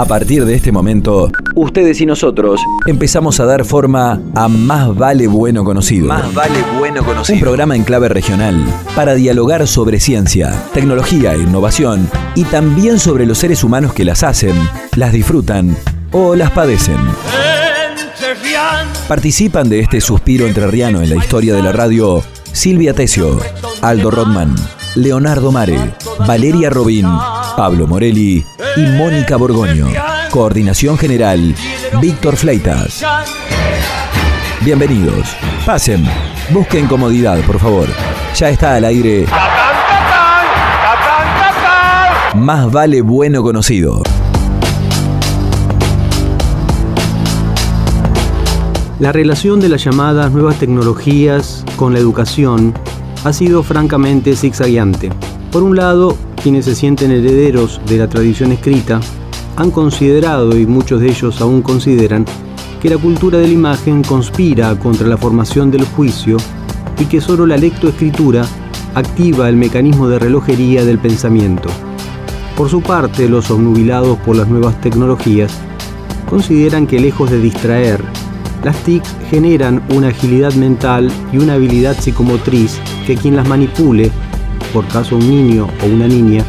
A partir de este momento, ustedes y nosotros empezamos a dar forma a Más Vale Bueno Conocido. Más vale bueno Un conocido. programa en clave regional para dialogar sobre ciencia, tecnología e innovación y también sobre los seres humanos que las hacen, las disfrutan o las padecen. Participan de este suspiro entrerriano en la historia de la radio Silvia Tesio, Aldo Rodman, Leonardo Mare, Valeria Robín, Pablo Morelli y Mónica Borgoño. Coordinación General, Víctor Fleitas. Bienvenidos. Pasen. Busquen comodidad, por favor. Ya está al aire. Más vale bueno conocido. La relación de las llamadas nuevas tecnologías con la educación ha sido francamente zigzagueante. Por un lado, quienes se sienten herederos de la tradición escrita han considerado, y muchos de ellos aún consideran, que la cultura de la imagen conspira contra la formación del juicio y que solo la lectoescritura activa el mecanismo de relojería del pensamiento. Por su parte, los obnubilados por las nuevas tecnologías consideran que lejos de distraer, las TIC generan una agilidad mental y una habilidad psicomotriz que quien las manipule, por caso un niño o una niña,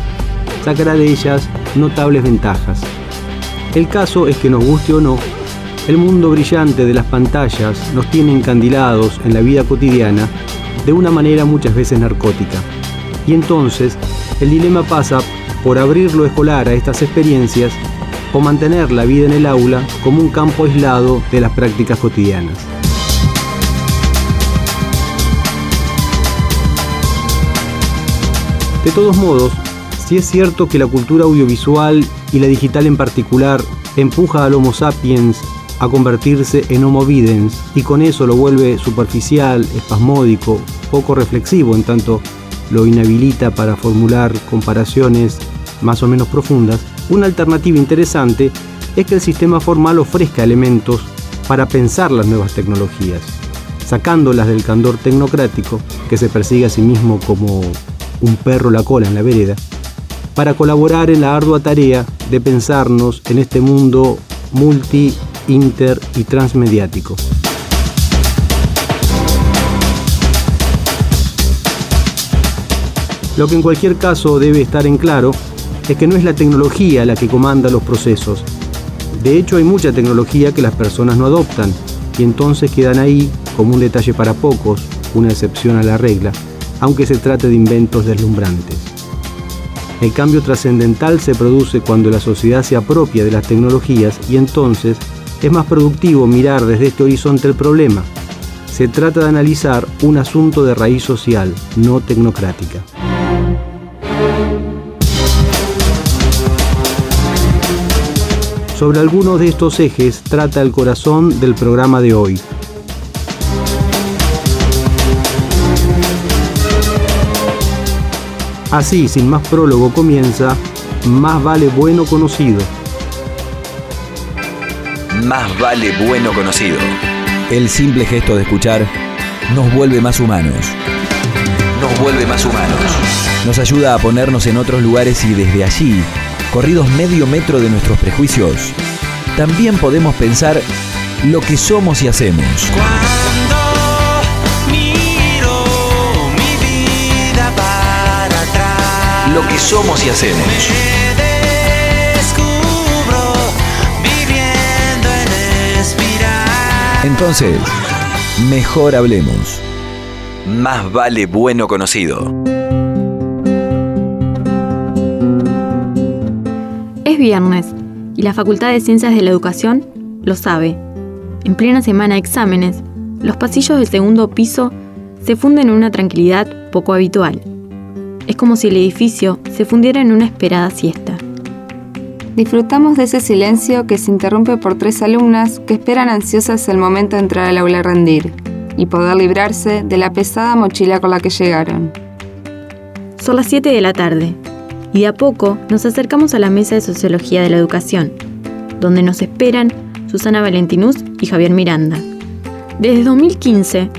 sacará de ellas notables ventajas. El caso es que nos guste o no, el mundo brillante de las pantallas nos tiene encandilados en la vida cotidiana de una manera muchas veces narcótica. Y entonces, el dilema pasa por abrir lo escolar a estas experiencias o mantener la vida en el aula como un campo aislado de las prácticas cotidianas. De todos modos, si es cierto que la cultura audiovisual y la digital en particular empuja al Homo sapiens a convertirse en Homo videns y con eso lo vuelve superficial, espasmódico, poco reflexivo en tanto lo inhabilita para formular comparaciones más o menos profundas, una alternativa interesante es que el sistema formal ofrezca elementos para pensar las nuevas tecnologías, sacándolas del candor tecnocrático que se persigue a sí mismo como un perro la cola en la vereda, para colaborar en la ardua tarea de pensarnos en este mundo multi, inter y transmediático. Lo que en cualquier caso debe estar en claro es que no es la tecnología la que comanda los procesos. De hecho, hay mucha tecnología que las personas no adoptan y entonces quedan ahí como un detalle para pocos, una excepción a la regla, aunque se trate de inventos deslumbrantes. El cambio trascendental se produce cuando la sociedad se apropia de las tecnologías y entonces es más productivo mirar desde este horizonte el problema. Se trata de analizar un asunto de raíz social, no tecnocrática. Sobre algunos de estos ejes trata el corazón del programa de hoy. Así, sin más prólogo, comienza Más vale bueno conocido. Más vale bueno conocido. El simple gesto de escuchar nos vuelve más humanos. Nos vuelve más humanos. Nos ayuda a ponernos en otros lugares y desde allí, corridos medio metro de nuestros prejuicios, también podemos pensar lo que somos y hacemos. Lo que somos y hacemos. me descubro viviendo en espiral. Entonces, mejor hablemos. Más vale bueno conocido. Es viernes y la Facultad de Ciencias de la Educación lo sabe. En plena semana de exámenes, los pasillos del segundo piso se funden en una tranquilidad poco habitual. Como si el edificio se fundiera en una esperada siesta. Disfrutamos de ese silencio que se interrumpe por tres alumnas que esperan ansiosas el momento de entrar al aula a rendir y poder librarse de la pesada mochila con la que llegaron. Son las 7 de la tarde y de a poco nos acercamos a la mesa de Sociología de la Educación, donde nos esperan Susana Valentinus y Javier Miranda. Desde 2015,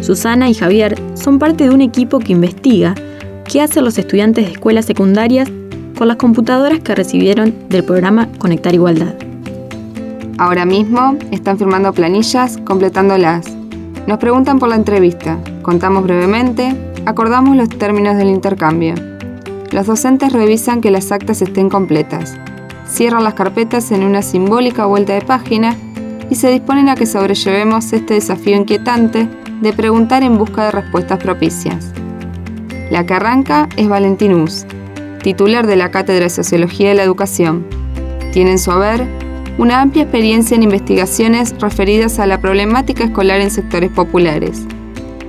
Susana y Javier son parte de un equipo que investiga qué hacen los estudiantes de escuelas secundarias con las computadoras que recibieron del programa Conectar Igualdad. Ahora mismo están firmando planillas, completándolas. Nos preguntan por la entrevista, contamos brevemente, acordamos los términos del intercambio. Los docentes revisan que las actas estén completas, cierran las carpetas en una simbólica vuelta de página y se disponen a que sobrellevemos este desafío inquietante de preguntar en busca de respuestas propicias. La que arranca es Valentín Us, titular de la Cátedra de Sociología de la Educación. Tiene en su haber una amplia experiencia en investigaciones referidas a la problemática escolar en sectores populares.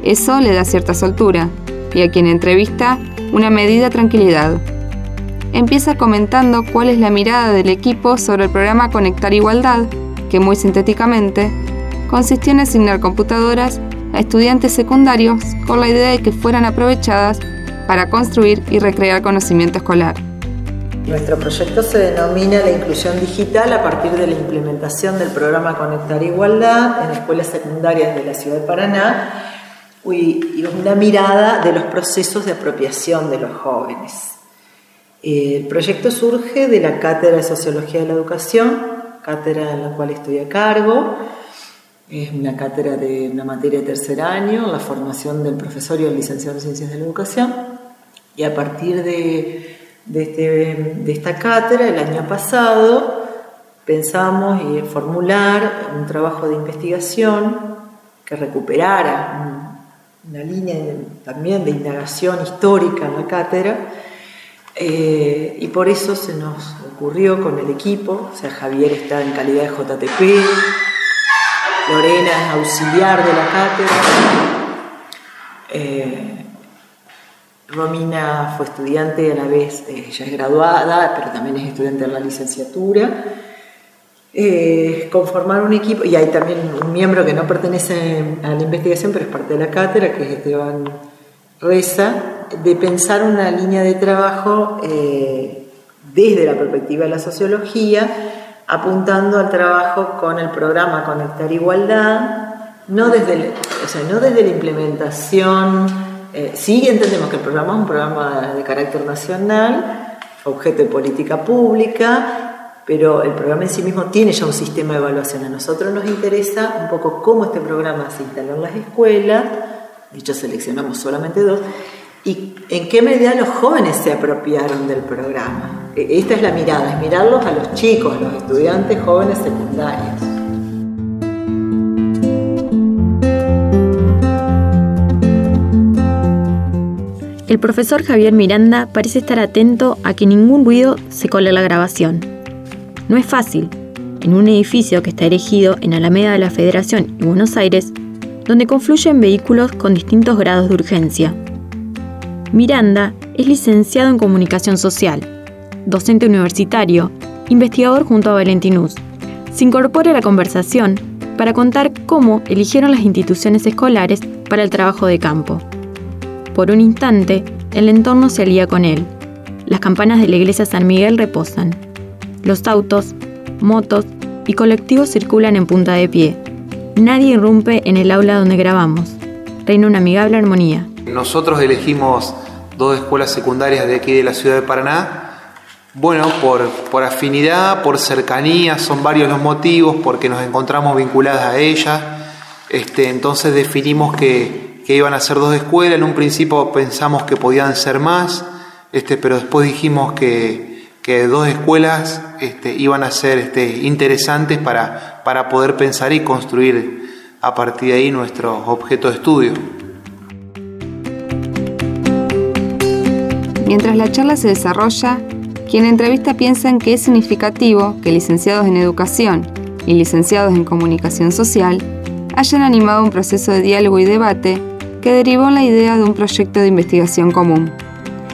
Eso le da cierta soltura y a quien entrevista una medida tranquilidad. Empieza comentando cuál es la mirada del equipo sobre el programa Conectar Igualdad, que muy sintéticamente consistió en asignar computadoras a estudiantes secundarios con la idea de que fueran aprovechadas para construir y recrear conocimiento escolar. Nuestro proyecto se denomina la inclusión digital a partir de la implementación del programa Conectar Igualdad en escuelas secundarias de la ciudad de Paraná y una mirada de los procesos de apropiación de los jóvenes. El proyecto surge de la Cátedra de Sociología de la Educación, cátedra en la cual estoy a cargo. Es una cátedra de una materia de tercer año, la formación del profesor y el licenciado en Ciencias de la Educación. Y a partir de de, este, de esta cátedra el año pasado pensamos en formular un trabajo de investigación que recuperara una línea también de indagación histórica en la cátedra eh, y por eso se nos ocurrió con el equipo, o sea, Javier está en calidad de JTP, Lorena es auxiliar de la cátedra, eh, Romina fue estudiante a la vez, eh, ella es graduada, pero también es estudiante de la licenciatura. Eh, conformar un equipo, y hay también un miembro que no pertenece a la investigación, pero es parte de la cátedra, que es Esteban Reza, de pensar una línea de trabajo eh, desde la perspectiva de la sociología, apuntando al trabajo con el programa Conectar Igualdad, no desde, o sea, no desde la implementación eh, sí entendemos que el programa es un programa de carácter nacional, objeto de política pública, pero el programa en sí mismo tiene ya un sistema de evaluación. A nosotros nos interesa un poco cómo este programa se instaló en las escuelas, de hecho seleccionamos solamente dos, y en qué medida los jóvenes se apropiaron del programa. E, esta es la mirada, es mirarlos a los chicos, a los estudiantes jóvenes secundarios. El profesor Javier Miranda parece estar atento a que ningún ruido se cole la grabación. No es fácil, en un edificio que está erigido en Alameda de la Federación y Buenos Aires, donde confluyen vehículos con distintos grados de urgencia. Miranda es licenciado en Comunicación Social, docente universitario, investigador junto a Valentinus. Se incorpora a la conversación para contar cómo eligieron las instituciones escolares para el trabajo de campo. Por un instante, el entorno se alía con él. Las campanas de la iglesia San Miguel reposan. Los autos, motos y colectivos circulan en punta de pie. Nadie irrumpe en el aula donde grabamos. Reina una amigable armonía. Nosotros elegimos dos escuelas secundarias de aquí de la ciudad de Paraná. Bueno, por, por afinidad, por cercanía, son varios los motivos, porque nos encontramos vinculadas a ellas. Este, entonces definimos que, que iban a ser dos escuelas. En un principio pensamos que podían ser más, este, pero después dijimos que, que dos escuelas este, iban a ser este, interesantes para, para poder pensar y construir a partir de ahí nuestro objeto de estudio. Mientras la charla se desarrolla, quien entrevista piensa en que es significativo que licenciados en educación y licenciados en comunicación social hayan animado un proceso de diálogo y debate que derivó en la idea de un proyecto de investigación común.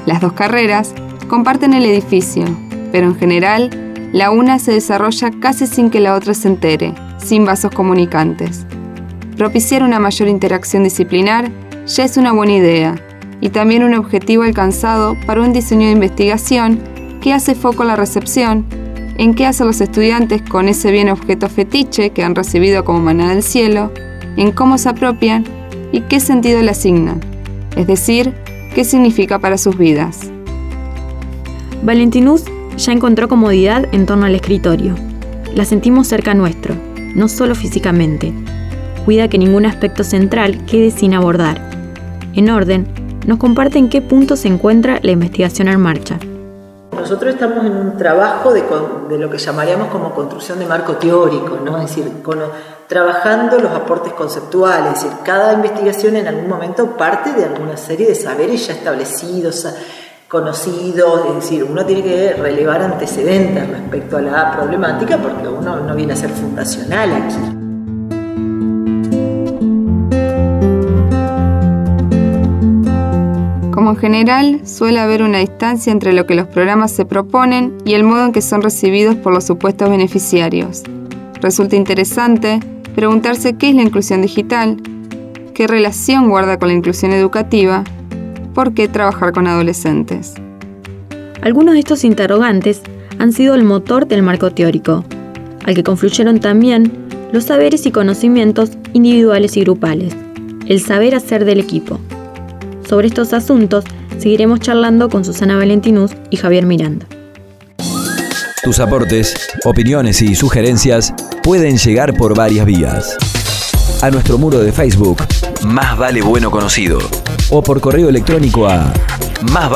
Las dos carreras comparten el edificio, pero en general la una se desarrolla casi sin que la otra se entere, sin vasos comunicantes. Propiciar una mayor interacción disciplinar ya es una buena idea y también un objetivo alcanzado para un diseño de investigación que hace foco la recepción, en qué hacen los estudiantes con ese bien objeto fetiche que han recibido como maná del cielo, en cómo se apropian y qué sentido le asignan, es decir, qué significa para sus vidas. Valentinus ya encontró comodidad en torno al escritorio. La sentimos cerca nuestro, no solo físicamente. Cuida que ningún aspecto central quede sin abordar. En orden, nos comparte en qué punto se encuentra la investigación en marcha. Nosotros estamos en un trabajo de, de lo que llamaríamos como construcción de marco teórico, ¿no? es decir, trabajando los aportes conceptuales, es decir, cada investigación en algún momento parte de alguna serie de saberes ya establecidos, conocidos, es decir, uno tiene que relevar antecedentes respecto a la problemática porque uno no viene a ser fundacional aquí. General, suele haber una distancia entre lo que los programas se proponen y el modo en que son recibidos por los supuestos beneficiarios. Resulta interesante preguntarse qué es la inclusión digital, qué relación guarda con la inclusión educativa, por qué trabajar con adolescentes. Algunos de estos interrogantes han sido el motor del marco teórico, al que confluyeron también los saberes y conocimientos individuales y grupales, el saber hacer del equipo. Sobre estos asuntos seguiremos charlando con Susana Valentinus y Javier Miranda. Tus aportes, opiniones y sugerencias pueden llegar por varias vías. A nuestro muro de Facebook Más vale bueno conocido. o por correo electrónico a Más